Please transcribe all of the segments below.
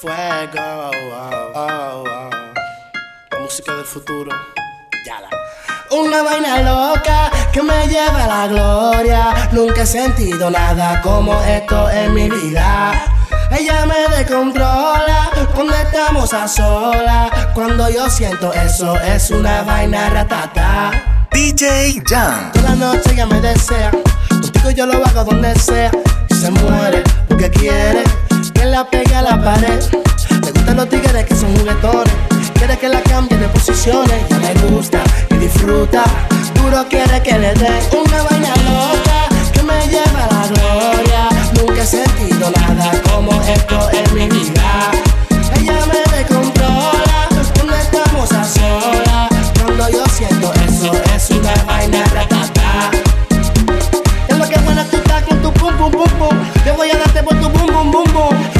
Fuego, oh, oh, oh. la música del futuro. Ya la. Una vaina loca que me lleva a la gloria. Nunca he sentido nada como esto en mi vida. Ella me descontrola cuando estamos a solas. Cuando yo siento eso, es una vaina ratata. DJ Jam. Toda la noche ella me desea. Contigo yo lo hago donde sea. Y se muere porque quiere que la pegue a la pared. Le gustan los tigres que son juguetones. Quiere que la cambie de posiciones. Ya le gusta y disfruta. Duro quiere que le dé una vaina loca que me lleva a la gloria. Nunca he sentido nada como esto en mi vida. Ella me descontrola cuando estamos a solas. Cuando yo siento eso, es una vaina ratata. Es lo que buena tú estás con tu pum pum pum pum. Yo voy a darte por tu bum bum bum bum.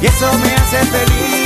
y eso me hace feliz.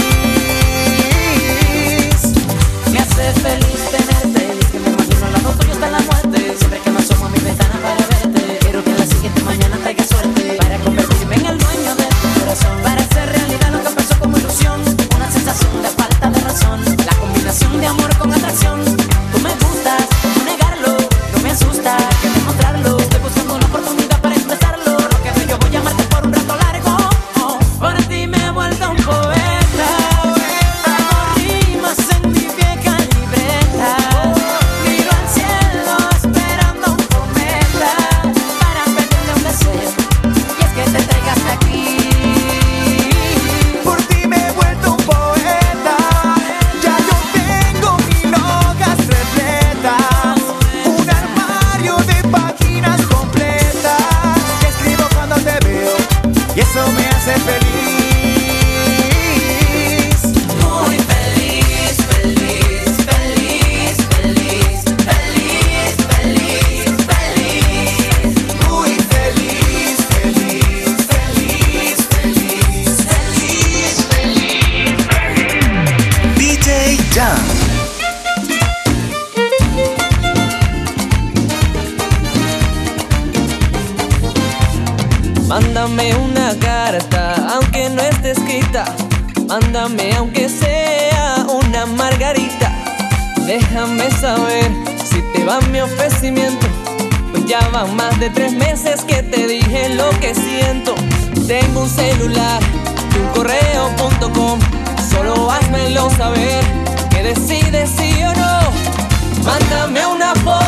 me hace feliz. llaman, más de tres meses que te dije lo que siento. Tengo un celular y un correo.com, solo házmelo saber que decides sí o no. Mándame una foto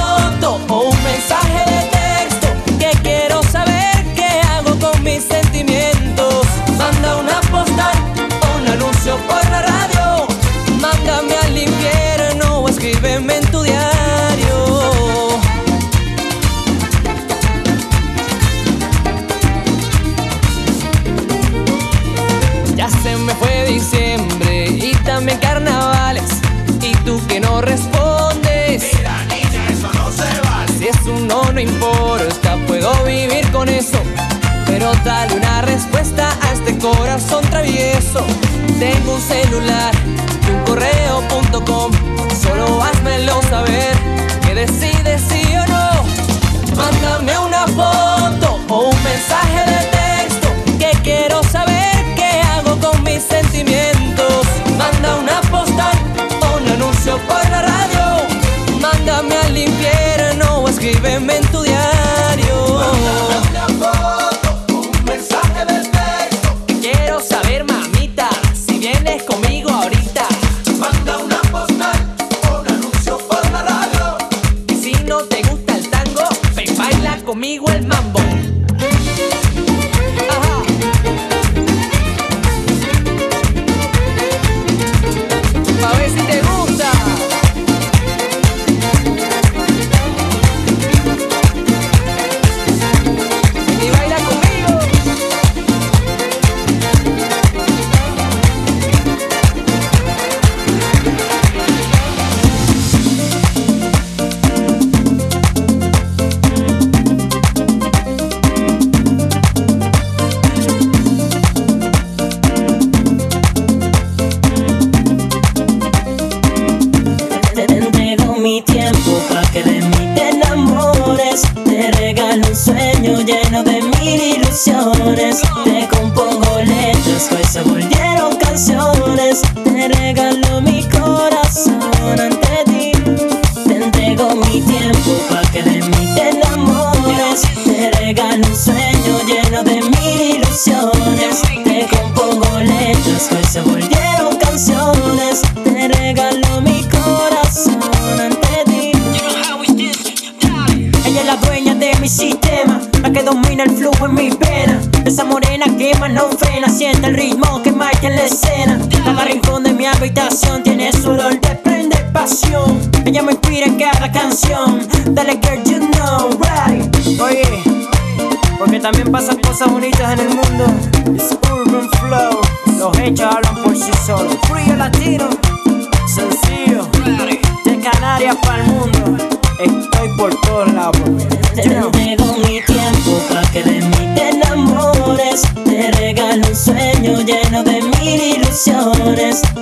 honest.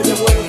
espalda media